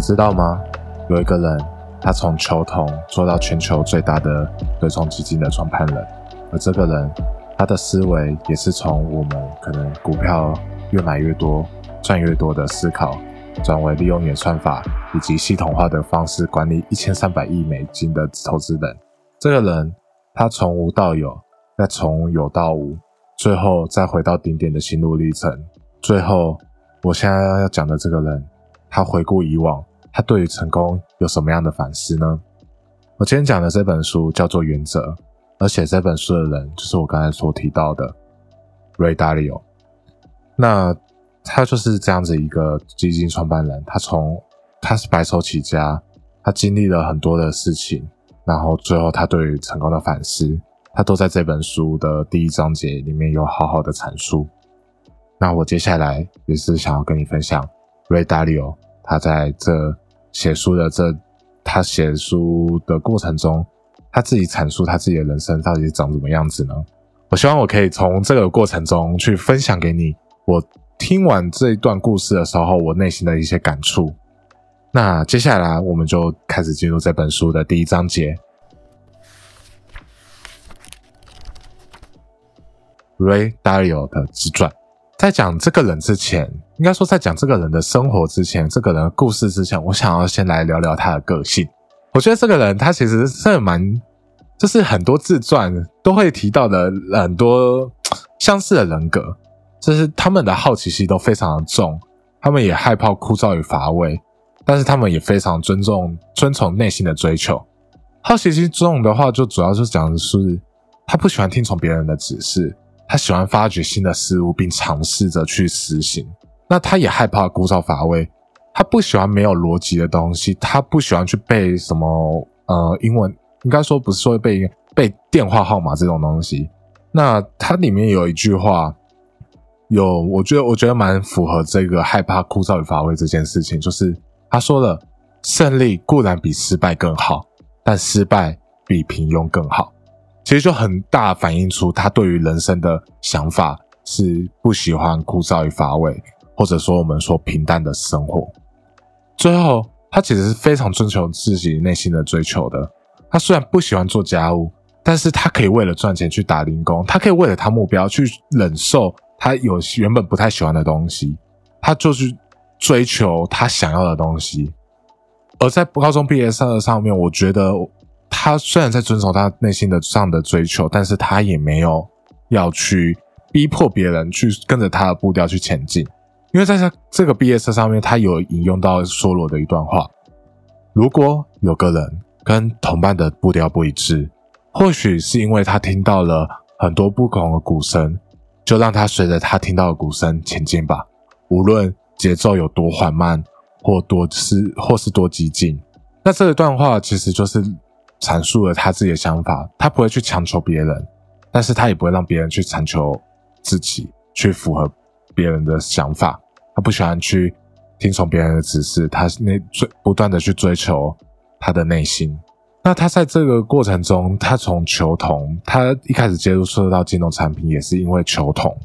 你知道吗？有一个人，他从球童做到全球最大的对冲基金的创办人，而这个人，他的思维也是从我们可能股票越买越多、赚越多的思考，转为利用演算法以及系统化的方式管理一千三百亿美金的投资人。这个人，他从无到有，再从有到无，最后再回到顶点的心路历程。最后，我现在要讲的这个人，他回顾以往。他对于成功有什么样的反思呢？我今天讲的这本书叫做《原则》，而写这本书的人就是我刚才所提到的 Ray Dalio。那他就是这样子一个基金创办人，他从他是白手起家，他经历了很多的事情，然后最后他对于成功的反思，他都在这本书的第一章节里面有好好的阐述。那我接下来也是想要跟你分享 Ray Dalio。他在这写书的这，他写书的过程中，他自己阐述他自己的人生到底长什么样子呢？我希望我可以从这个过程中去分享给你，我听完这一段故事的时候，我内心的一些感触。那接下来我们就开始进入这本书的第一章节，Ray Dalio 的自传。在讲这个人之前，应该说在讲这个人的生活之前，这个人的故事之前，我想要先来聊聊他的个性。我觉得这个人他其实是蛮，就是很多自传都会提到的很多相似的人格，就是他们的好奇心都非常的重，他们也害怕枯燥与乏味，但是他们也非常尊重、遵从内心的追求。好奇心重的话，就主要是讲的是他不喜欢听从别人的指示。他喜欢发掘新的事物，并尝试着去实行。那他也害怕枯燥乏味，他不喜欢没有逻辑的东西，他不喜欢去背什么呃英文，应该说不是说背背电话号码这种东西。那它里面有一句话，有我觉得我觉得蛮符合这个害怕枯燥与乏味这件事情，就是他说了：胜利固然比失败更好，但失败比平庸更好。其实就很大反映出他对于人生的想法是不喜欢枯燥与乏味，或者说我们说平淡的生活。最后，他其实是非常追求自己内心的追求的。他虽然不喜欢做家务，但是他可以为了赚钱去打零工，他可以为了他目标去忍受他有原本不太喜欢的东西，他就是追求他想要的东西。而在高中毕业上的上面，我觉得。他虽然在遵守他内心的上的追求，但是他也没有要去逼迫别人去跟着他的步调去前进，因为在他这个毕业册上面，他有引用到梭罗的一段话：如果有个人跟同伴的步调不一致，或许是因为他听到了很多不同的鼓声，就让他随着他听到的鼓声前进吧，无论节奏有多缓慢，或多是或是多激进。那这一段话其实就是。阐述了他自己的想法，他不会去强求别人，但是他也不会让别人去强求自己，去符合别人的想法。他不喜欢去听从别人的指示，他那追不断的去追求他的内心。那他在这个过程中，他从球童，他一开始接触涉及到金融产品，也是因为球童，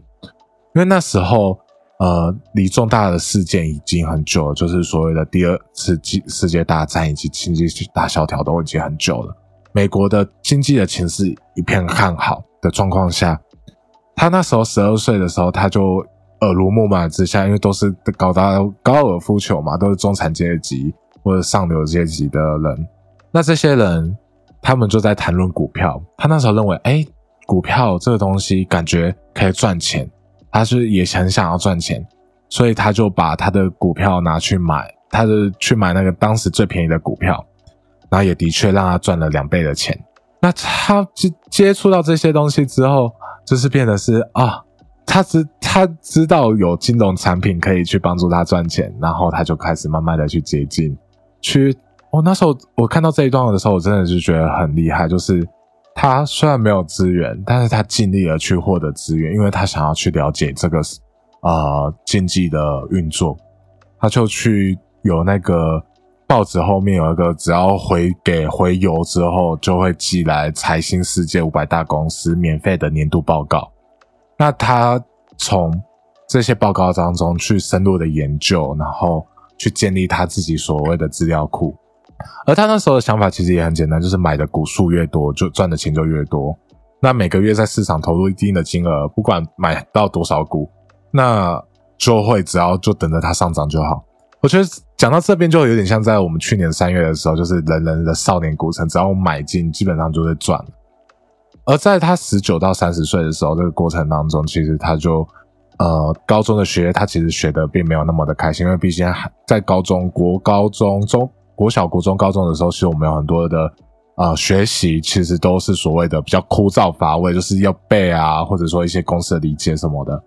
因为那时候。呃，离重大的事件已经很久了，就是所谓的第二次世界大战以及经济大萧条都已经很久了。美国的经济的情势一片看好的状况下，他那时候十二岁的时候，他就耳濡目染之下，因为都是搞到高尔夫球嘛，都是中产阶级或者上流阶级的人，那这些人他们就在谈论股票。他那时候认为，哎，股票这个东西感觉可以赚钱。他是也很想要赚钱，所以他就把他的股票拿去买，他的去买那个当时最便宜的股票，然后也的确让他赚了两倍的钱。那他接接触到这些东西之后，就是变得是啊，他知他知道有金融产品可以去帮助他赚钱，然后他就开始慢慢的去接近，去。我那时候我看到这一段的时候，我真的是觉得很厉害，就是。他虽然没有资源，但是他尽力了去获得资源，因为他想要去了解这个啊经济的运作，他就去有那个报纸后面有一个，只要回给回邮之后，就会寄来财新世界五百大公司免费的年度报告。那他从这些报告当中去深入的研究，然后去建立他自己所谓的资料库。而他那时候的想法其实也很简单，就是买的股数越多，就赚的钱就越多。那每个月在市场投入一定的金额，不管买到多少股，那就会只要就等着它上涨就好。我觉得讲到这边就有点像在我们去年三月的时候，就是人人的少年股神，只要买进，基本上就会赚。而在他十九到三十岁的时候，这个过程当中，其实他就呃高中的学业，他其实学的并没有那么的开心，因为毕竟还在高中国高中中国小国中高中的时候，其实我们有很多的呃学习，其实都是所谓的比较枯燥乏味，就是要背啊，或者说一些公式的理解什么的。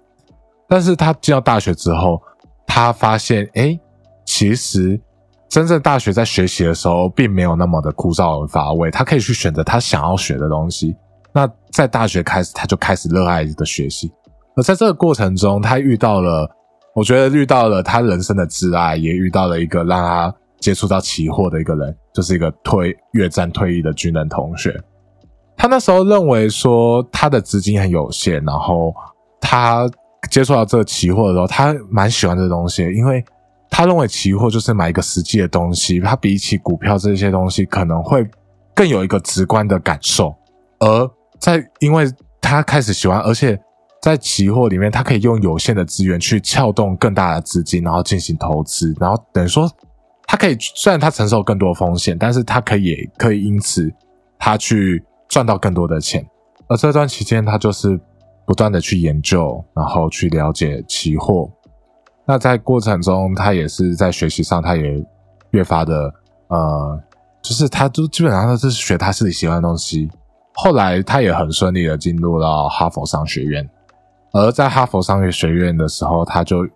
但是他进到大学之后，他发现，哎。其实，真正大学在学习的时候，并没有那么的枯燥而乏味。他可以去选择他想要学的东西。那在大学开始，他就开始热爱的学习。而在这个过程中，他遇到了，我觉得遇到了他人生的挚爱，也遇到了一个让他接触到期货的一个人，就是一个退越战退役的军人同学。他那时候认为说，他的资金很有限，然后他接触到这个期货的时候，他蛮喜欢这东西，因为。他认为期货就是买一个实际的东西，它比起股票这些东西可能会更有一个直观的感受。而在因为他开始喜欢，而且在期货里面，他可以用有限的资源去撬动更大的资金，然后进行投资，然后等于说他可以虽然他承受更多风险，但是他可以可以因此他去赚到更多的钱。而这段期间，他就是不断的去研究，然后去了解期货。那在过程中，他也是在学习上，他也越发的呃，就是他都基本上都是学他自己喜欢的东西。后来他也很顺利的进入到哈佛商学院，而在哈佛商业学院的时候，他就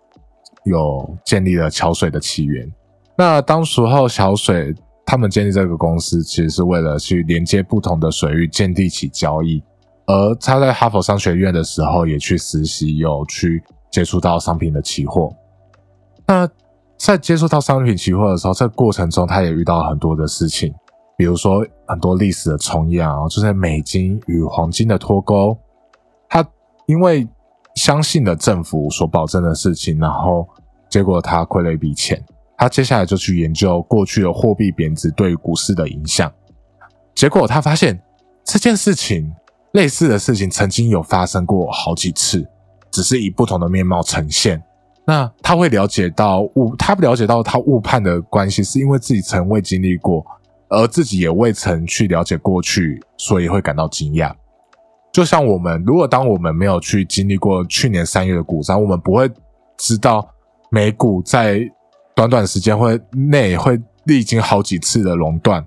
有建立了桥水的起源。那当时候小水他们建立这个公司，其实是为了去连接不同的水域，建立起交易。而他在哈佛商学院的时候，也去实习，有去接触到商品的期货。那在接触到商品期货的时候，这过程中他也遇到很多的事情，比如说很多历史的重演啊，就是美金与黄金的脱钩。他因为相信了政府所保证的事情，然后结果他亏了一笔钱。他接下来就去研究过去的货币贬值对股市的影响，结果他发现这件事情类似的事情曾经有发生过好几次，只是以不同的面貌呈现。那他会了解到误，他了解到他误判的关系，是因为自己曾未经历过，而自己也未曾去了解过去，所以会感到惊讶。就像我们，如果当我们没有去经历过去年三月的股灾，我们不会知道美股在短短时间会内会历经好几次的熔断，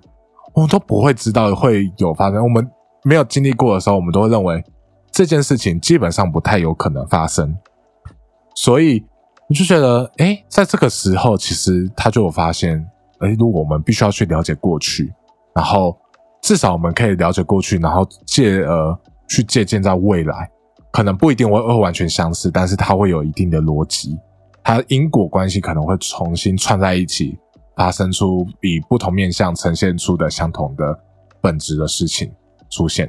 我们都不会知道会有发生。我们没有经历过的时候，我们都会认为这件事情基本上不太有可能发生，所以。我就觉得，哎，在这个时候，其实他就有发现，哎，如果我们必须要去了解过去，然后至少我们可以了解过去，然后借呃去借鉴在未来，可能不一定会会完全相似，但是它会有一定的逻辑，它因果关系可能会重新串在一起，发生出以不同面向呈现出的相同的本质的事情出现，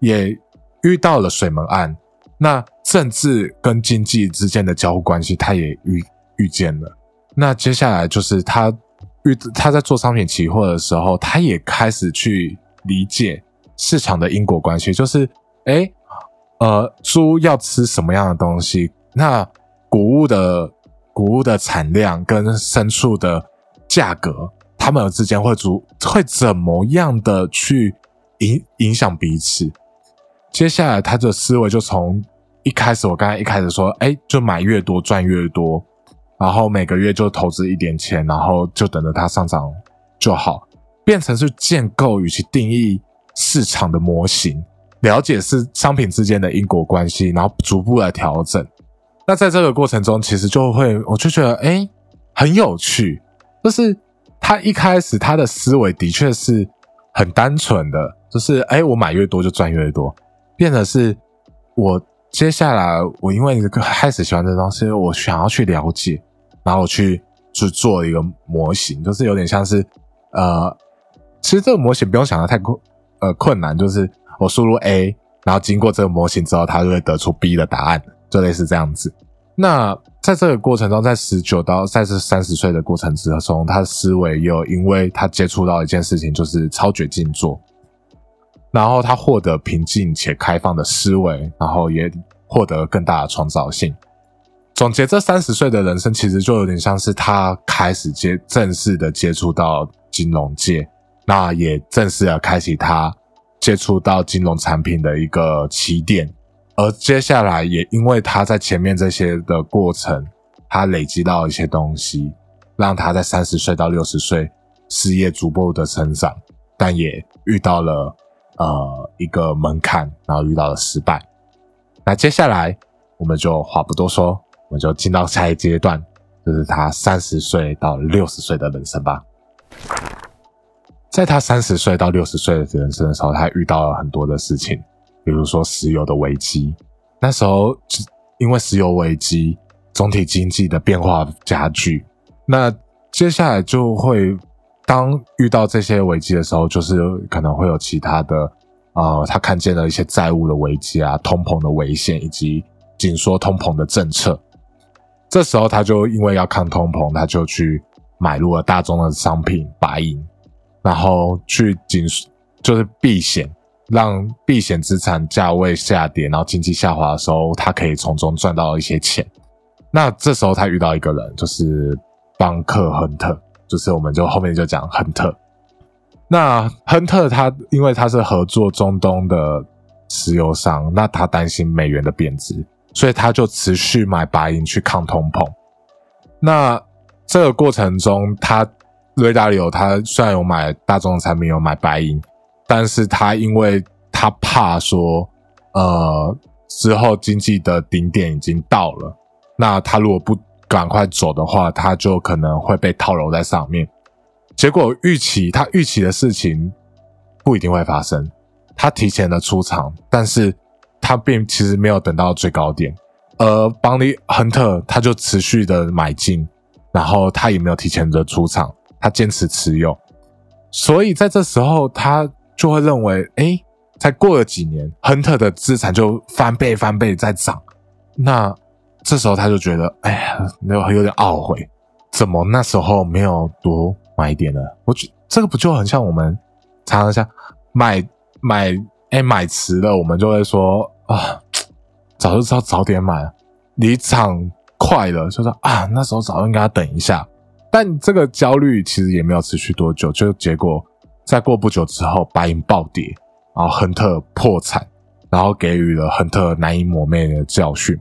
也遇到了水门案。那政治跟经济之间的交互关系，他也遇遇见了。那接下来就是他遇他在做商品期货的时候，他也开始去理解市场的因果关系，就是哎，呃，猪要吃什么样的东西？那谷物的谷物的产量跟牲畜的价格，它们之间会逐会怎么样的去影影响彼此？接下来，他的思维就从一开始，我刚才一开始说，哎，就买越多赚越多，然后每个月就投资一点钱，然后就等着它上涨就好，变成是建构与其定义市场的模型，了解是商品之间的因果关系，然后逐步来调整。那在这个过程中，其实就会，我就觉得，哎，很有趣，就是他一开始他的思维的确是很单纯的，就是，哎，我买越多就赚越多。变得是，我接下来我因为开始喜欢这东西，我想要去了解，然后我去去做一个模型，就是有点像是，呃，其实这个模型不用想的太困，呃，困难，就是我输入 A，然后经过这个模型之后，它就会得出 B 的答案，就类似这样子。那在这个过程中，在十九到在这三十岁的过程之中，他的思维又因为他接触到一件事情，就是超绝静坐，然后他获得平静且开放的思维，然后也获得更大的创造性。总结这三十岁的人生，其实就有点像是他开始接正式的接触到金融界，那也正式的开启他接触到金融产品的一个起点。而接下来也因为他在前面这些的过程，他累积到一些东西，让他在三十岁到六十岁事业逐步的成长，但也遇到了呃一个门槛，然后遇到了失败。那接下来我们就话不多说。我们就进到下一阶段，就是他三十岁到六十岁的人生吧。在他三十岁到六十岁的人生的时候，他遇到了很多的事情，比如说石油的危机。那时候，因为石油危机，总体经济的变化加剧。那接下来就会，当遇到这些危机的时候，就是可能会有其他的，呃，他看见了一些债务的危机啊，通膨的危险，以及紧缩通膨的政策。这时候，他就因为要抗通膨，他就去买入了大宗的商品白银，然后去紧就是避险，让避险资产价位下跌，然后经济下滑的时候，他可以从中赚到一些钱。那这时候他遇到一个人，就是邦克亨特，就是我们就后面就讲亨特。那亨特他因为他是合作中东的石油商，那他担心美元的贬值。所以他就持续买白银去抗通膨。那这个过程中，他瑞达里欧他虽然有买大众的产品，有买白银，但是他因为他怕说，呃，之后经济的顶点已经到了，那他如果不赶快走的话，他就可能会被套牢在上面。结果预期他预期的事情不一定会发生，他提前的出场，但是。他并其实没有等到最高点，而邦尼亨特他就持续的买进，然后他也没有提前的出场，他坚持持有，所以在这时候他就会认为，哎，才过了几年，亨特的资产就翻倍翻倍在涨，那这时候他就觉得，哎呀，有有点懊悔，怎么那时候没有多买一点呢？我觉这个不就很像我们常常像买买。哎，买迟了，我们就会说啊，早就知道早点买，离场快了，就说啊，那时候早应该等一下。但这个焦虑其实也没有持续多久，就结果再过不久之后，白银暴跌，然后亨特破产，然后给予了亨特难以抹灭的教训，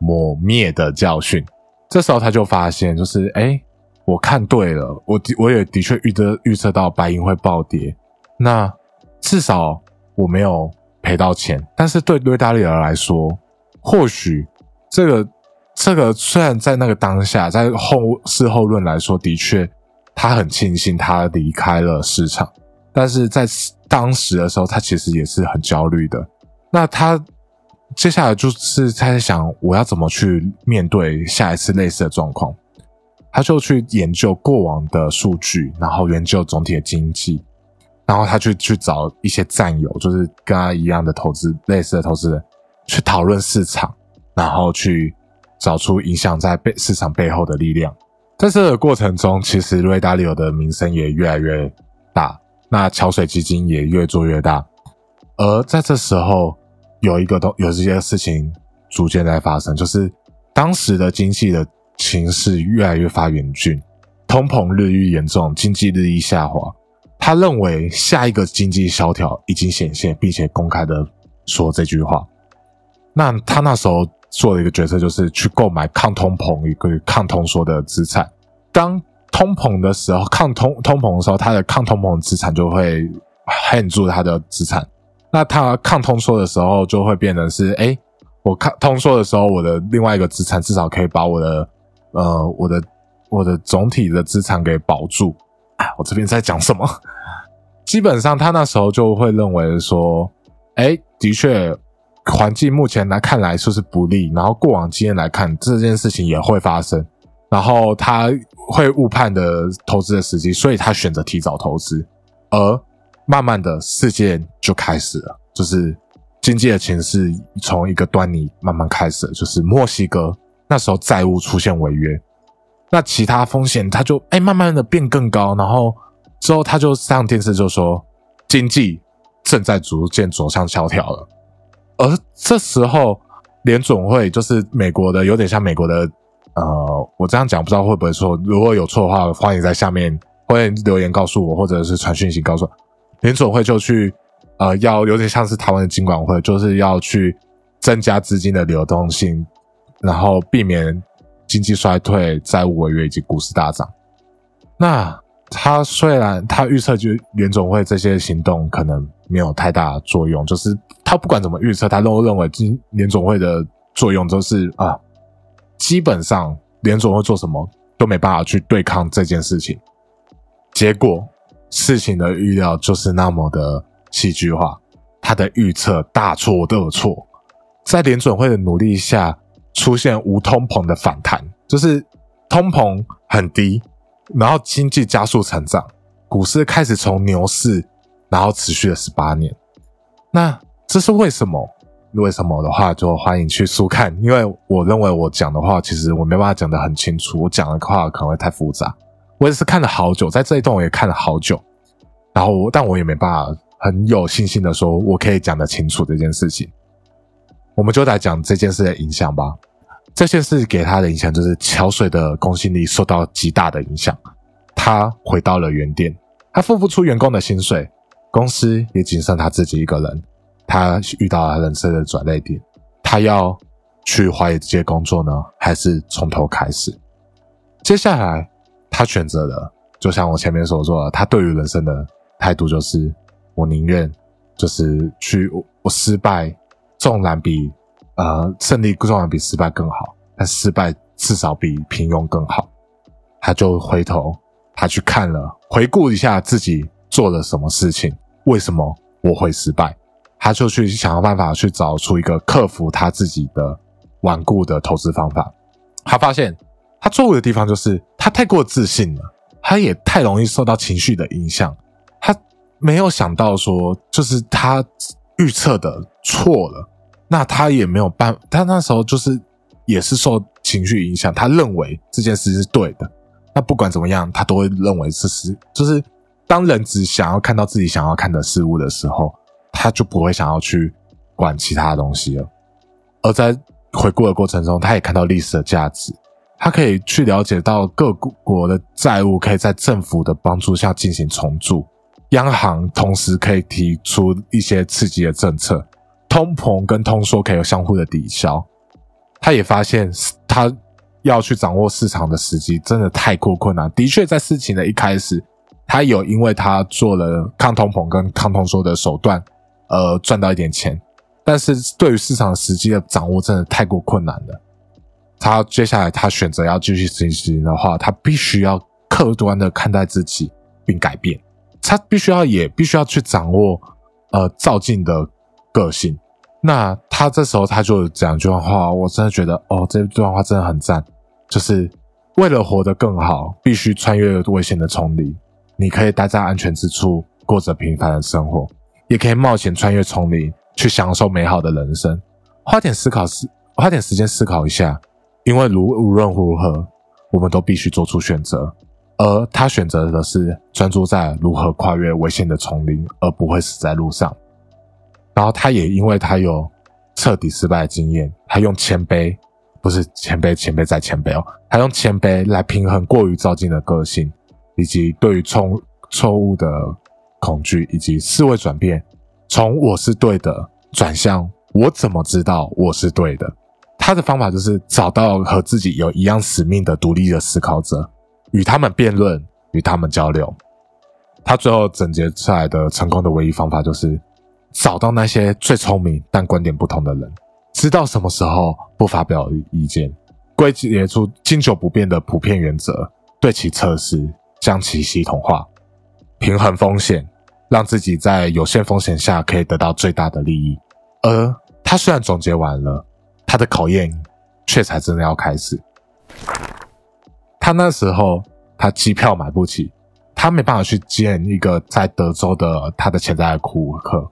抹灭的教训。这时候他就发现，就是哎，我看对了，我的我也的确预的预测到白银会暴跌，那至少。我没有赔到钱，但是对瑞达利尔来说，或许这个这个虽然在那个当下，在后事后论来说，的确他很庆幸他离开了市场，但是在当时的时候，他其实也是很焦虑的。那他接下来就是在想，我要怎么去面对下一次类似的状况？他就去研究过往的数据，然后研究总体的经济。然后他去去找一些战友，就是跟他一样的投资类似的投资人，去讨论市场，然后去找出影响在背市场背后的力量。在这个过程中，其实瑞达利欧的名声也越来越大，那桥水基金也越做越大。而在这时候，有一个东有这些事情逐渐在发生，就是当时的经济的情势越来越发严峻，通膨日益严重，经济日益下滑。他认为下一个经济萧条已经显现，并且公开的说这句话。那他那时候做的一个决策就是去购买抗通膨与抗通缩的资产。当通膨的时候，抗通通膨的时候，他的抗通膨资产就会 hold 住他的资产。那他抗通缩的时候，就会变成是：哎，我抗通缩的时候，我的另外一个资产至少可以把我的呃我的我的总体的资产给保住。我这边在讲什么？基本上，他那时候就会认为说，哎，的确，环境目前来看来就是不利，然后过往经验来看，这件事情也会发生，然后他会误判的投资的时机，所以他选择提早投资，而慢慢的事件就开始了，就是经济的情势从一个端倪慢慢开始，就是墨西哥那时候债务出现违约，那其他风险他就哎慢慢的变更高，然后之后他就上电视就说经济正在逐渐走向萧条了，而这时候联总会就是美国的，有点像美国的，呃，我这样讲不知道会不会错，如果有错的话，欢迎在下面欢迎留言告诉我，或者是传讯息告诉我，联总会就去。呃，要有点像是台湾的金管会，就是要去增加资金的流动性，然后避免经济衰退、债务违约以及股市大涨。那他虽然他预测就联总会这些行动可能没有太大作用，就是他不管怎么预测，他都认为今联总会的作用都是啊，基本上联总会做什么都没办法去对抗这件事情。结果事情的预料就是那么的。戏剧化，他的预测大错特错，在联准会的努力下，出现无通膨的反弹，就是通膨很低，然后经济加速成长，股市开始从牛市，然后持续了十八年。那这是为什么？为什么的话，就欢迎去速看，因为我认为我讲的话，其实我没办法讲得很清楚，我讲的话可能会太复杂。我也是看了好久，在这一段我也看了好久，然后我但我也没办法。很有信心的说，我可以讲得清楚这件事情。我们就来讲这件事的影响吧。这件事给他的影响就是桥水的公信力受到极大的影响。他回到了原点，他付不出员工的薪水，公司也仅剩他自己一个人。他遇到了人生的转捩点，他要去华尔街工作呢，还是从头开始？接下来他选择了，就像我前面所说的，他对于人生的态度就是。我宁愿就是去我失败，纵然比呃胜利纵然比失败更好，但失败至少比平庸更好。他就回头，他去看了，回顾一下自己做了什么事情，为什么我会失败？他就去想办法去找出一个克服他自己的顽固的投资方法。他发现他错误的地方就是他太过自信了，他也太容易受到情绪的影响。他没有想到说，就是他预测的错了，那他也没有办，他那时候就是也是受情绪影响，他认为这件事是对的。那不管怎么样，他都会认为这是，就是当人只想要看到自己想要看的事物的时候，他就不会想要去管其他东西了。而在回顾的过程中，他也看到历史的价值，他可以去了解到各国的债务可以在政府的帮助下进行重组。央行同时可以提出一些刺激的政策，通膨跟通缩可以有相互的抵消。他也发现，他要去掌握市场的时机真的太过困难。的确，在事情的一开始，他有因为他做了抗通膨跟抗通缩的手段，呃，赚到一点钱。但是对于市场时机的掌握，真的太过困难了。他接下来他选择要继续执行的话，他必须要客观的看待自己并改变。他必须要，也必须要去掌握，呃，赵静的个性。那他这时候他就讲一句话，我真的觉得，哦，这段话真的很赞。就是为了活得更好，必须穿越危险的丛林。你可以待在安全之处，过着平凡的生活，也可以冒险穿越丛林，去享受美好的人生。花点思考思，花点时间思考一下，因为如无论如何，我们都必须做出选择。而他选择的是专注在如何跨越危险的丛林，而不会死在路上。然后他也因为他有彻底失败的经验，他用谦卑，不是谦卑，谦卑再谦卑哦，他用谦卑来平衡过于照进的个性，以及对于错错误的恐惧，以及思维转变，从我是对的转向我怎么知道我是对的。他的方法就是找到和自己有一样使命的独立的思考者。与他们辩论，与他们交流。他最后总结出来的成功的唯一方法，就是找到那些最聪明但观点不同的人，知道什么时候不发表意见，归结出经久不变的普遍原则，对其测试，将其系统化，平衡风险，让自己在有限风险下可以得到最大的利益。而他虽然总结完了，他的考验却才真的要开始。他那时候，他机票买不起，他没办法去见一个在德州的他的潜在的顾客，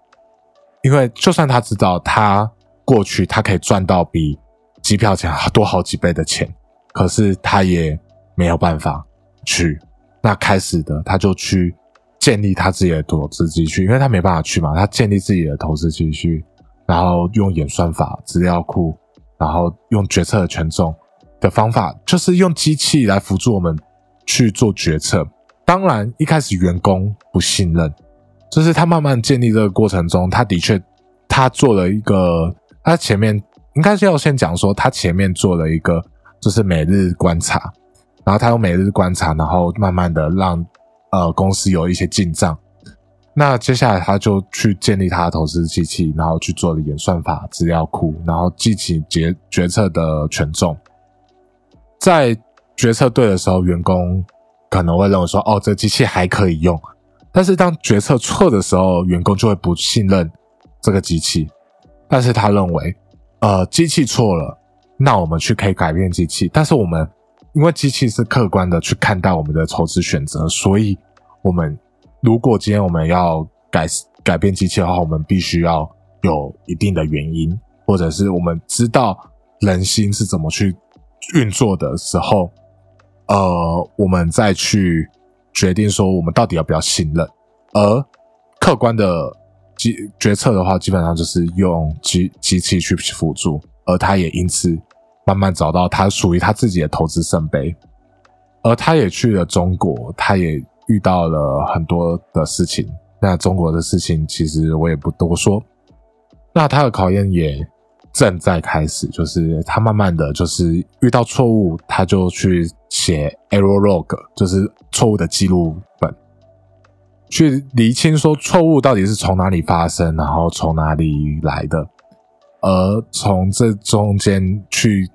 因为就算他知道他过去他可以赚到比机票钱多好几倍的钱，可是他也没有办法去。那开始的，他就去建立他自己的投资积蓄，因为他没办法去嘛，他建立自己的投资积蓄，然后用演算法、资料库，然后用决策的权重的方法，就是用机器来辅助我们去做决策。当然，一开始员工不信任，就是他慢慢建立这个过程中，他的确他做了一个，他前面应该是要先讲说，他前面做了一个，就是每日观察，然后他用每日观察，然后慢慢的让呃公司有一些进账。那接下来他就去建立他的投资机器，然后去做了演算法、资料库，然后记起决决策的权重，在决策对的时候，员工。可能会认为说，哦，这机器还可以用，但是当决策错的时候，员工就会不信任这个机器。但是他认为，呃，机器错了，那我们去可以改变机器。但是我们因为机器是客观的去看待我们的投资选择，所以我们如果今天我们要改改变机器的话，我们必须要有一定的原因，或者是我们知道人心是怎么去运作的时候。呃，我们再去决定说我们到底要不要信任，而客观的决决策的话，基本上就是用机机器去辅助，而他也因此慢慢找到他属于他自己的投资圣杯，而他也去了中国，他也遇到了很多的事情。那中国的事情其实我也不多说，那他的考验也。正在开始，就是他慢慢的就是遇到错误，他就去写 error log，就是错误的记录本，去厘清说错误到底是从哪里发生，然后从哪里来的，而从这中间去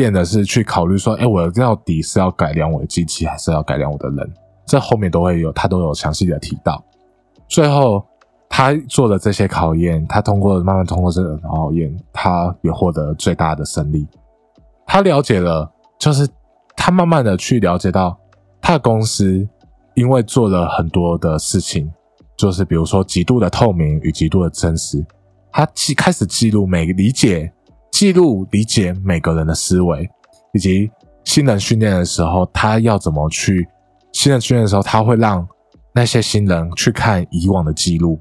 变的是去考虑说，哎，我到底是要改良我的机器，还是要改良我的人？这后面都会有，他都有详细的提到，最后。他做的这些考验，他通过慢慢通过这个考验，他也获得最大的胜利。他了解了，就是他慢慢的去了解到，他的公司因为做了很多的事情，就是比如说极度的透明与极度的真实。他记开始记录每理解记录理解每个人的思维，以及新人训练的时候，他要怎么去新人训练的时候，他会让那些新人去看以往的记录。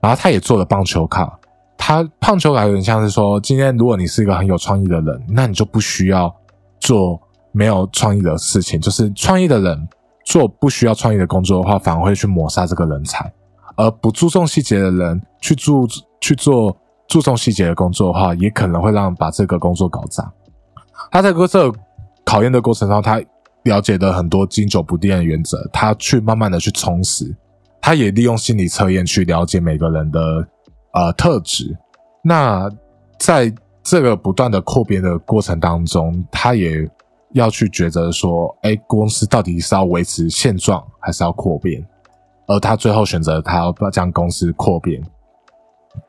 然后他也做了棒球卡，他棒球卡有点像是说，今天如果你是一个很有创意的人，那你就不需要做没有创意的事情。就是创意的人做不需要创意的工作的话，反而会去抹杀这个人才；而不注重细节的人去注去做注重细节的工作的话，也可能会让把这个工作搞砸。他在这考验的过程中，他了解的很多经久不变的原则，他去慢慢的去充实。他也利用心理测验去了解每个人的呃特质。那在这个不断的扩编的过程当中，他也要去抉择说：，哎，公司到底是要维持现状，还是要扩编？而他最后选择他要将公司扩编。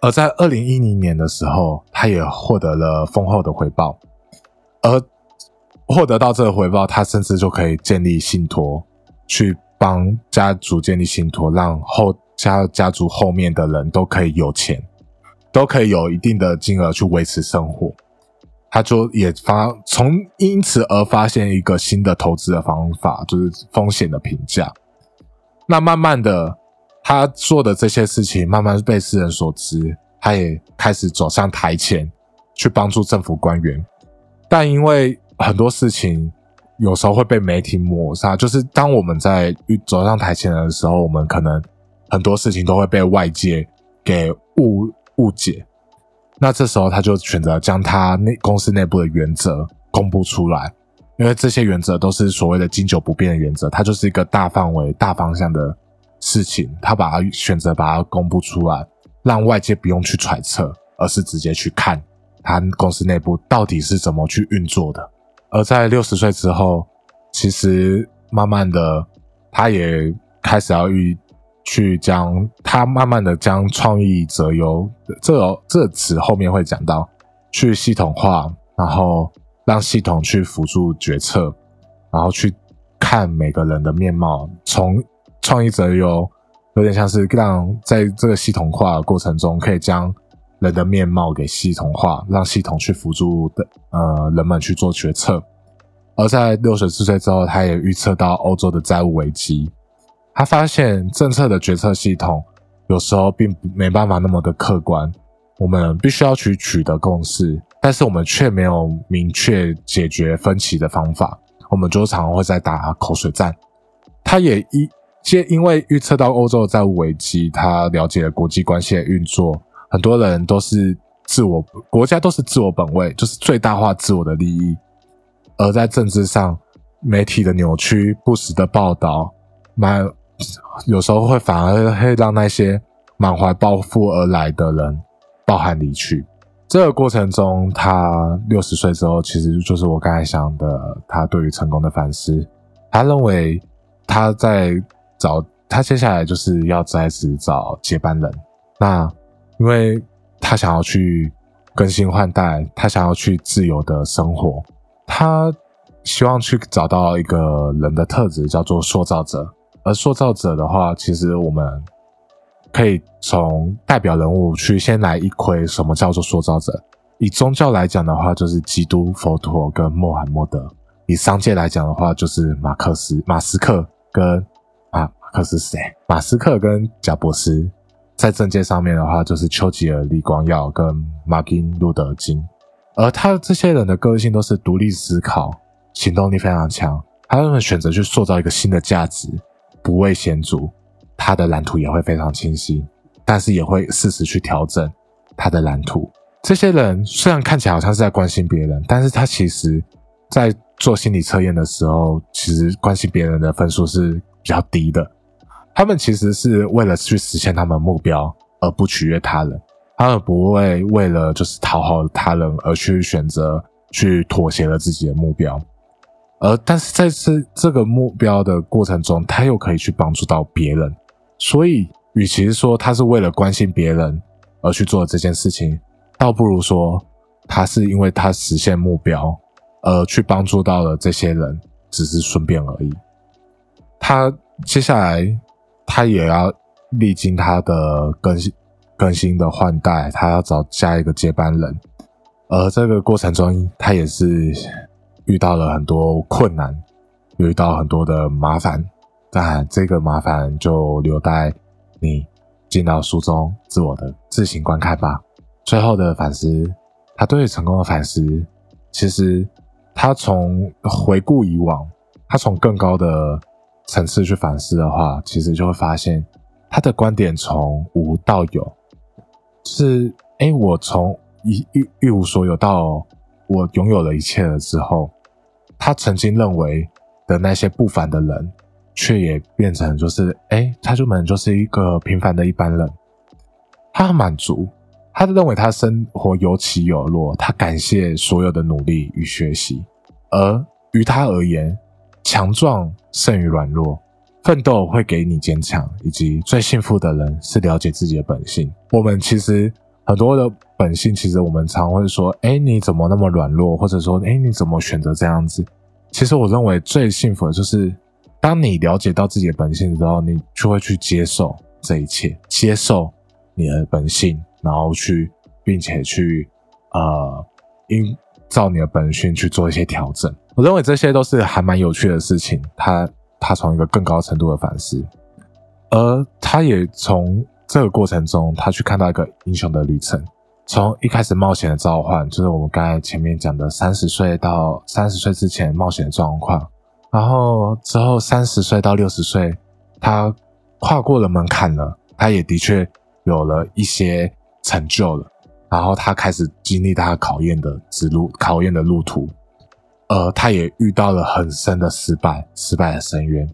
而在二零一零年的时候，他也获得了丰厚的回报。而获得到这个回报，他甚至就可以建立信托去。帮家族建立信托，让后家家族后面的人都可以有钱，都可以有一定的金额去维持生活。他就也发从因此而发现一个新的投资的方法，就是风险的评价。那慢慢的，他做的这些事情慢慢被世人所知，他也开始走上台前去帮助政府官员。但因为很多事情。有时候会被媒体抹杀，就是当我们在走上台前的时候，我们可能很多事情都会被外界给误误解。那这时候他就选择将他内公司内部的原则公布出来，因为这些原则都是所谓的经久不变的原则，它就是一个大范围、大方向的事情。他把它选择把它公布出来，让外界不用去揣测，而是直接去看他公司内部到底是怎么去运作的。而在六十岁之后，其实慢慢的，他也开始要去去将他慢慢的将创意择优这这词后面会讲到，去系统化，然后让系统去辅助决策，然后去看每个人的面貌，从创意者有，有点像是让在这个系统化的过程中，可以将人的面貌给系统化，让系统去辅助的呃人们去做决策。而在六十四岁之后，他也预测到欧洲的债务危机。他发现政策的决策系统有时候并没办法那么的客观，我们必须要去取得共识，但是我们却没有明确解决分歧的方法，我们就常常会在打口水战。他也一接因为预测到欧洲的债务危机，他了解了国际关系的运作，很多人都是自我国家都是自我本位，就是最大化自我的利益。而在政治上，媒体的扭曲、不实的报道，满有时候会反而会让那些满怀抱负而来的人抱憾离去。这个过程中，他六十岁之后，其实就是我刚才想的，他对于成功的反思。他认为他在找他接下来就是要再次找接班人。那因为他想要去更新换代，他想要去自由的生活。他希望去找到一个人的特质，叫做塑造者。而塑造者的话，其实我们可以从代表人物去先来一窥什么叫做塑造者。以宗教来讲的话，就是基督、佛陀跟穆罕默德；以商界来讲的话，就是马克思、马斯克跟，克是谁？马斯克跟贾伯斯。在政界上面的话，就是丘吉尔、李光耀跟马丁路德金。而他这些人的个性都是独立思考，行动力非常强。他们选择去塑造一个新的价值，不畏险阻，他的蓝图也会非常清晰，但是也会适时去调整他的蓝图。这些人虽然看起来好像是在关心别人，但是他其实在做心理测验的时候，其实关心别人的分数是比较低的。他们其实是为了去实现他们目标，而不取悦他人。他们不会为了就是讨好他人而去选择去妥协了自己的目标，而但是在这这个目标的过程中，他又可以去帮助到别人，所以与其说他是为了关心别人而去做这件事情，倒不如说他是因为他实现目标而去帮助到了这些人，只是顺便而已。他接下来他也要历经他的更新。更新的换代，他要找下一个接班人，而这个过程中，他也是遇到了很多困难，遇到很多的麻烦，但这个麻烦就留待你进到书中自我的自行观看吧。最后的反思，他对成功的反思，其实他从回顾以往，他从更高的层次去反思的话，其实就会发现他的观点从无到有。是，哎，我从一一一无所有到我拥有了一切了之后，他曾经认为的那些不凡的人，却也变成就是，哎，他就本就是一个平凡的一般人。他很满足，他认为他生活有起有落，他感谢所有的努力与学习，而于他而言，强壮胜于软弱。奋斗会给你坚强，以及最幸福的人是了解自己的本性。我们其实很多的本性，其实我们常会说：“哎，你怎么那么软弱？”或者说：“哎，你怎么选择这样子？”其实我认为最幸福的就是，当你了解到自己的本性之后，你就会去接受这一切，接受你的本性，然后去，并且去，呃，因照你的本性去做一些调整。我认为这些都是还蛮有趣的事情。他。他从一个更高程度的反思，而他也从这个过程中，他去看到一个英雄的旅程。从一开始冒险的召唤，就是我们刚才前面讲的三十岁到三十岁之前冒险的状况，然后之后三十岁到六十岁，他跨过了门槛了，他也的确有了一些成就了，然后他开始经历他考验的之路，考验的路途。呃，他也遇到了很深的失败，失败的深渊。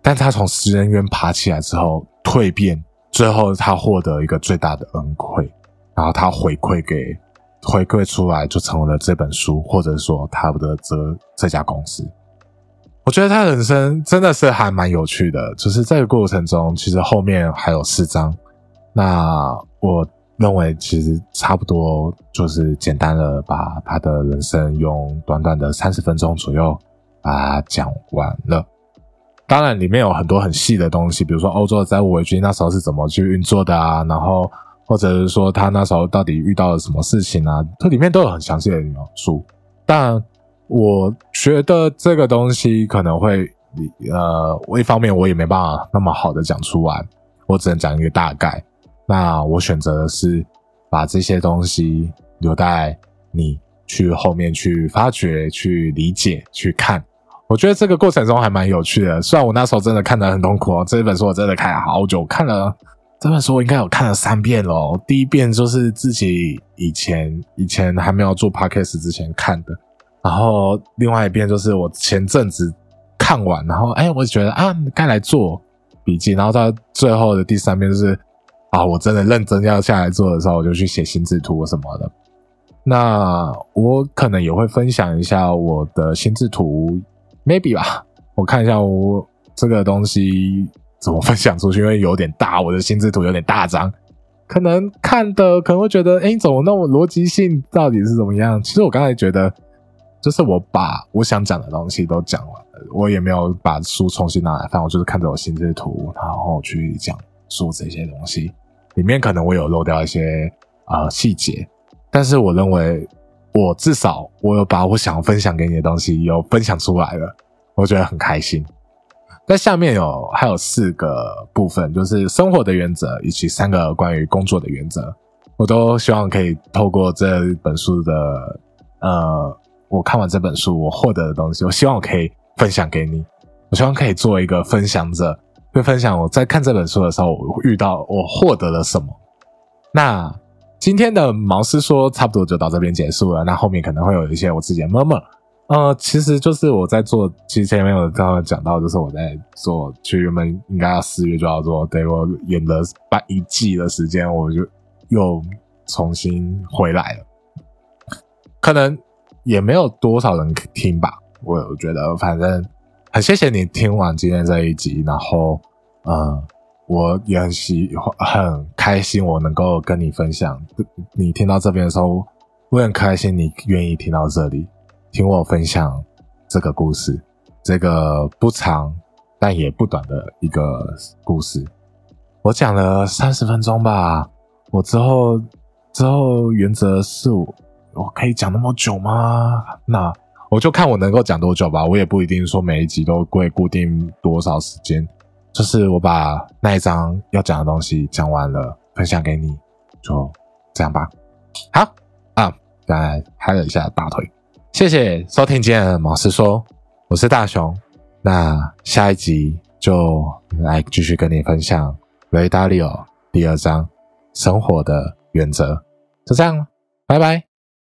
但他从食人渊爬起来之后蜕变，最后他获得一个最大的恩惠，然后他回馈给回馈出来，就成为了这本书，或者说他的这这家公司。我觉得他人生真的是还蛮有趣的，就是这个过程中，其实后面还有四章。那我。认为其实差不多就是简单的把他的人生用短短的三十分钟左右把它讲完了。当然里面有很多很细的东西，比如说欧洲的债务危机那时候是怎么去运作的啊，然后或者是说他那时候到底遇到了什么事情啊，它里面都有很详细的描述。但我觉得这个东西可能会，呃，一方面我也没办法那么好的讲出来，我只能讲一个大概。那我选择的是把这些东西留待你去后面去发掘、去理解、去看。我觉得这个过程中还蛮有趣的。虽然我那时候真的看得很痛苦哦，这本书我真的看了好久，看了这本书我应该有看了三遍喽。第一遍就是自己以前以前还没有做 podcast 之前看的，然后另外一遍就是我前阵子看完，然后哎，我觉得啊该来做笔记，然后到最后的第三遍就是。啊，我真的认真要下来做的时候，我就去写心智图什么的。那我可能也会分享一下我的心智图，maybe 吧。我看一下我这个东西怎么分享出去，因为有点大，我的心智图有点大张，可能看的可能会觉得，哎，怎么那么逻辑性到底是怎么样？其实我刚才觉得，就是我把我想讲的东西都讲了，我也没有把书重新拿来翻，我就是看着我心智图，然后去讲述这些东西。里面可能我有漏掉一些啊细节，但是我认为我至少我有把我想分享给你的东西有分享出来了，我觉得很开心。在下面有还有四个部分，就是生活的原则以及三个关于工作的原则，我都希望可以透过这本书的呃，我看完这本书我获得的东西，我希望我可以分享给你，我希望可以做一个分享者。会分享我在看这本书的时候，我遇到我获得了什么。那今天的毛师说差不多就到这边结束了。那后面可能会有一些我自己的默默。呃，其实就是我在做，其实前面有刚刚讲到，就是我在做，就原本应该要四月就要做，对我演了半一季的时间，我就又重新回来了。可能也没有多少人听吧，我觉得反正。很谢谢你听完今天这一集，然后，嗯，我也很喜欢很开心，我能够跟你分享。你听到这边的时候，我很开心，你愿意听到这里，听我分享这个故事，这个不长但也不短的一个故事。我讲了三十分钟吧，我之后之后原则是我我可以讲那么久吗？那。我就看我能够讲多久吧，我也不一定说每一集都会固定多少时间，就是我把那一章要讲的东西讲完了，分享给你，就这样吧。好啊，刚才拍了一下大腿，谢谢收听今天的毛师说，我是大雄，那下一集就来继续跟你分享《雷达利奥》第二章生活的原则，就这样，拜拜。